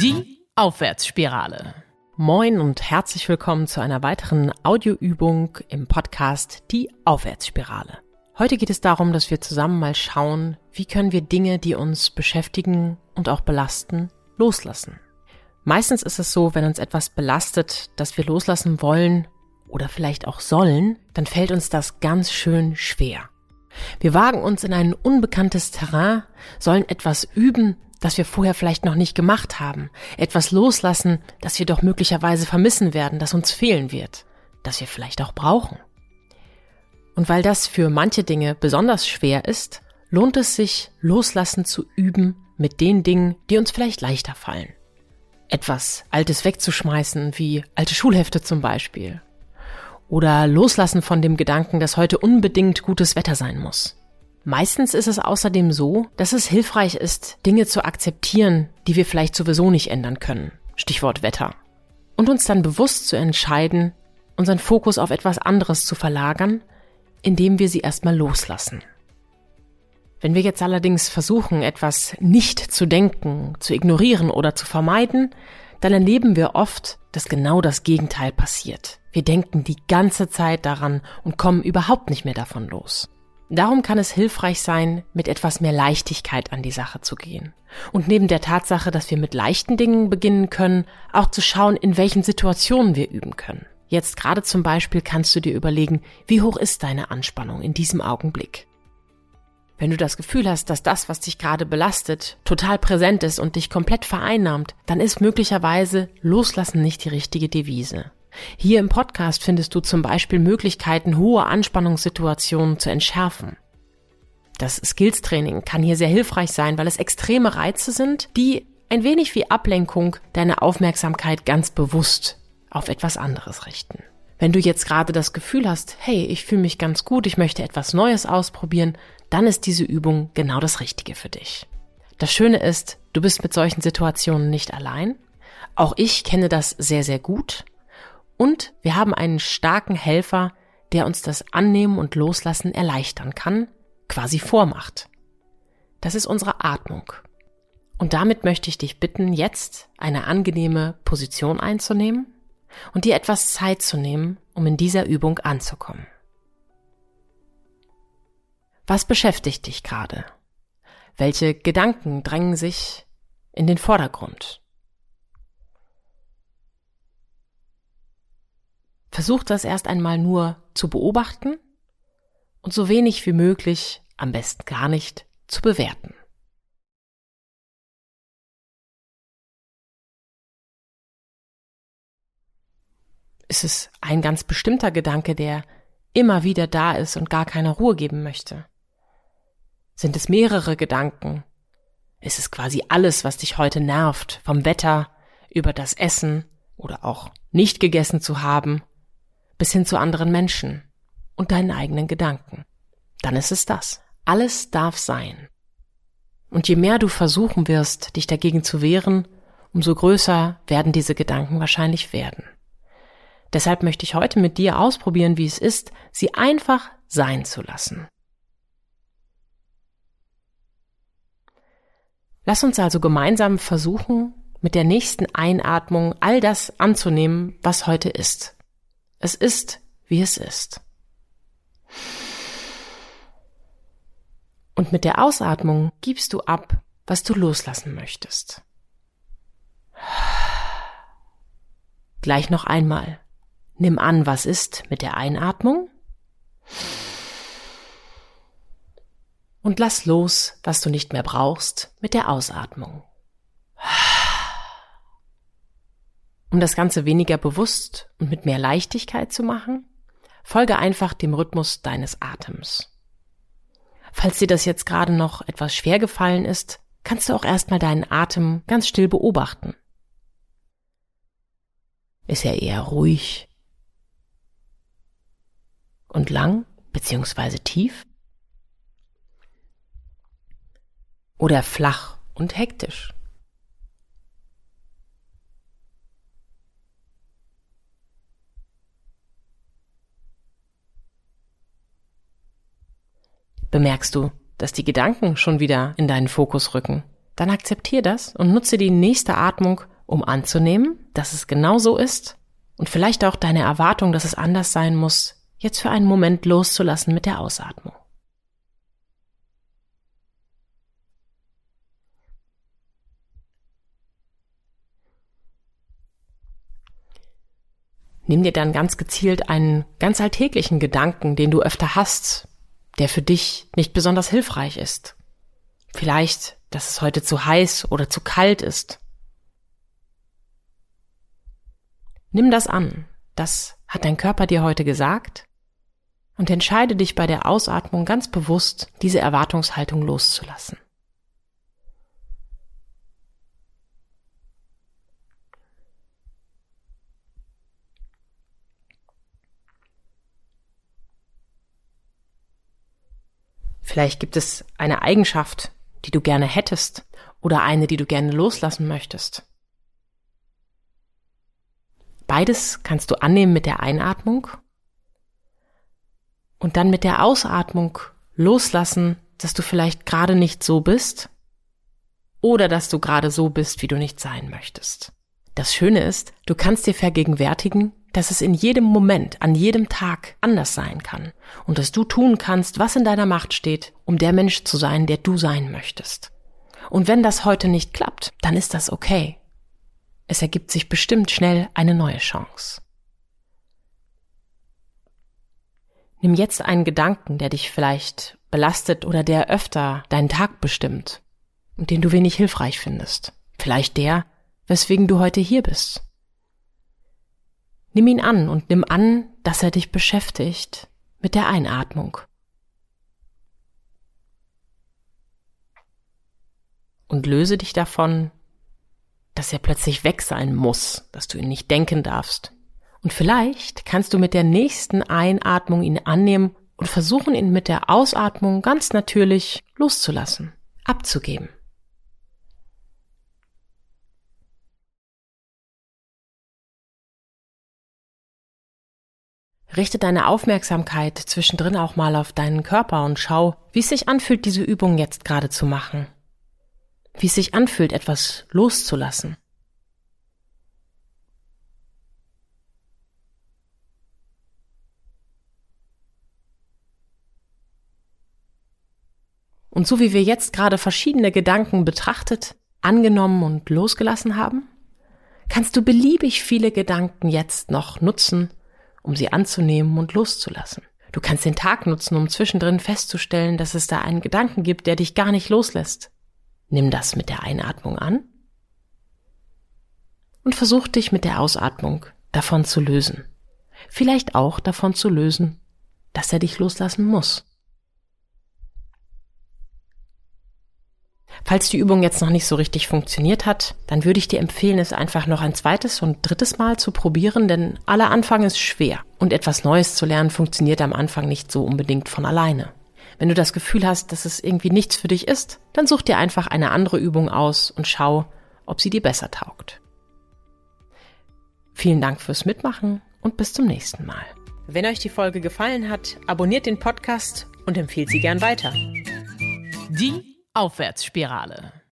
Die Aufwärtsspirale. Moin und herzlich willkommen zu einer weiteren Audioübung im Podcast Die Aufwärtsspirale. Heute geht es darum, dass wir zusammen mal schauen, wie können wir Dinge, die uns beschäftigen und auch belasten, loslassen. Meistens ist es so, wenn uns etwas belastet, das wir loslassen wollen oder vielleicht auch sollen, dann fällt uns das ganz schön schwer. Wir wagen uns in ein unbekanntes Terrain, sollen etwas üben, das wir vorher vielleicht noch nicht gemacht haben, etwas loslassen, das wir doch möglicherweise vermissen werden, das uns fehlen wird, das wir vielleicht auch brauchen. Und weil das für manche Dinge besonders schwer ist, lohnt es sich, loslassen zu üben mit den Dingen, die uns vielleicht leichter fallen. Etwas Altes wegzuschmeißen, wie alte Schulhefte zum Beispiel. Oder loslassen von dem Gedanken, dass heute unbedingt gutes Wetter sein muss. Meistens ist es außerdem so, dass es hilfreich ist, Dinge zu akzeptieren, die wir vielleicht sowieso nicht ändern können. Stichwort Wetter. Und uns dann bewusst zu entscheiden, unseren Fokus auf etwas anderes zu verlagern, indem wir sie erstmal loslassen. Wenn wir jetzt allerdings versuchen, etwas nicht zu denken, zu ignorieren oder zu vermeiden, dann erleben wir oft, dass genau das Gegenteil passiert. Wir denken die ganze Zeit daran und kommen überhaupt nicht mehr davon los. Darum kann es hilfreich sein, mit etwas mehr Leichtigkeit an die Sache zu gehen. Und neben der Tatsache, dass wir mit leichten Dingen beginnen können, auch zu schauen, in welchen Situationen wir üben können. Jetzt gerade zum Beispiel kannst du dir überlegen, wie hoch ist deine Anspannung in diesem Augenblick? Wenn du das Gefühl hast, dass das, was dich gerade belastet, total präsent ist und dich komplett vereinnahmt, dann ist möglicherweise Loslassen nicht die richtige Devise. Hier im Podcast findest du zum Beispiel Möglichkeiten, hohe Anspannungssituationen zu entschärfen. Das Skills-Training kann hier sehr hilfreich sein, weil es extreme Reize sind, die ein wenig wie Ablenkung deine Aufmerksamkeit ganz bewusst auf etwas anderes richten. Wenn du jetzt gerade das Gefühl hast, hey, ich fühle mich ganz gut, ich möchte etwas Neues ausprobieren, dann ist diese Übung genau das Richtige für dich. Das Schöne ist, du bist mit solchen Situationen nicht allein. Auch ich kenne das sehr, sehr gut und wir haben einen starken Helfer, der uns das Annehmen und Loslassen erleichtern kann, quasi vormacht. Das ist unsere Atmung. Und damit möchte ich dich bitten, jetzt eine angenehme Position einzunehmen und dir etwas Zeit zu nehmen, um in dieser Übung anzukommen. Was beschäftigt dich gerade? Welche Gedanken drängen sich in den Vordergrund? Versuch das erst einmal nur zu beobachten und so wenig wie möglich, am besten gar nicht, zu bewerten. Ist es ein ganz bestimmter Gedanke, der immer wieder da ist und gar keine Ruhe geben möchte? Sind es mehrere Gedanken? Ist es quasi alles, was dich heute nervt, vom Wetter über das Essen oder auch nicht gegessen zu haben bis hin zu anderen Menschen und deinen eigenen Gedanken. Dann ist es das. Alles darf sein. Und je mehr du versuchen wirst, dich dagegen zu wehren, umso größer werden diese Gedanken wahrscheinlich werden. Deshalb möchte ich heute mit dir ausprobieren, wie es ist, sie einfach sein zu lassen. Lass uns also gemeinsam versuchen, mit der nächsten Einatmung all das anzunehmen, was heute ist. Es ist, wie es ist. Und mit der Ausatmung gibst du ab, was du loslassen möchtest. Gleich noch einmal. Nimm an, was ist mit der Einatmung. Und lass los, was du nicht mehr brauchst, mit der Ausatmung. Um das Ganze weniger bewusst und mit mehr Leichtigkeit zu machen, folge einfach dem Rhythmus deines Atems. Falls dir das jetzt gerade noch etwas schwer gefallen ist, kannst du auch erstmal deinen Atem ganz still beobachten. Ist er eher ruhig und lang beziehungsweise tief? Oder flach und hektisch? Bemerkst du, dass die Gedanken schon wieder in deinen Fokus rücken? dann akzeptier das und nutze die nächste Atmung, um anzunehmen, dass es genau so ist und vielleicht auch deine Erwartung, dass es anders sein muss, jetzt für einen Moment loszulassen mit der Ausatmung. Nimm dir dann ganz gezielt einen ganz alltäglichen Gedanken, den du öfter hast, der für dich nicht besonders hilfreich ist. Vielleicht, dass es heute zu heiß oder zu kalt ist. Nimm das an. Das hat dein Körper dir heute gesagt. Und entscheide dich bei der Ausatmung ganz bewusst, diese Erwartungshaltung loszulassen. Vielleicht gibt es eine Eigenschaft, die du gerne hättest oder eine, die du gerne loslassen möchtest. Beides kannst du annehmen mit der Einatmung und dann mit der Ausatmung loslassen, dass du vielleicht gerade nicht so bist oder dass du gerade so bist, wie du nicht sein möchtest. Das Schöne ist, du kannst dir vergegenwärtigen, dass es in jedem Moment, an jedem Tag anders sein kann und dass du tun kannst, was in deiner Macht steht, um der Mensch zu sein, der du sein möchtest. Und wenn das heute nicht klappt, dann ist das okay. Es ergibt sich bestimmt schnell eine neue Chance. Nimm jetzt einen Gedanken, der dich vielleicht belastet oder der öfter deinen Tag bestimmt und den du wenig hilfreich findest. Vielleicht der, weswegen du heute hier bist. Nimm ihn an und nimm an, dass er dich beschäftigt mit der Einatmung. Und löse dich davon, dass er plötzlich weg sein muss, dass du ihn nicht denken darfst. Und vielleicht kannst du mit der nächsten Einatmung ihn annehmen und versuchen, ihn mit der Ausatmung ganz natürlich loszulassen, abzugeben. Richte deine Aufmerksamkeit zwischendrin auch mal auf deinen Körper und schau, wie es sich anfühlt, diese Übung jetzt gerade zu machen. Wie es sich anfühlt, etwas loszulassen. Und so wie wir jetzt gerade verschiedene Gedanken betrachtet, angenommen und losgelassen haben, kannst du beliebig viele Gedanken jetzt noch nutzen, um sie anzunehmen und loszulassen. Du kannst den Tag nutzen, um zwischendrin festzustellen, dass es da einen Gedanken gibt, der dich gar nicht loslässt. Nimm das mit der Einatmung an und versuch dich mit der Ausatmung davon zu lösen. Vielleicht auch davon zu lösen, dass er dich loslassen muss. Falls die Übung jetzt noch nicht so richtig funktioniert hat, dann würde ich dir empfehlen, es einfach noch ein zweites und drittes Mal zu probieren, denn aller Anfang ist schwer und etwas Neues zu lernen funktioniert am Anfang nicht so unbedingt von alleine. Wenn du das Gefühl hast, dass es irgendwie nichts für dich ist, dann such dir einfach eine andere Übung aus und schau, ob sie dir besser taugt. Vielen Dank fürs Mitmachen und bis zum nächsten Mal. Wenn euch die Folge gefallen hat, abonniert den Podcast und empfiehlt sie gern weiter. Die Aufwärtsspirale.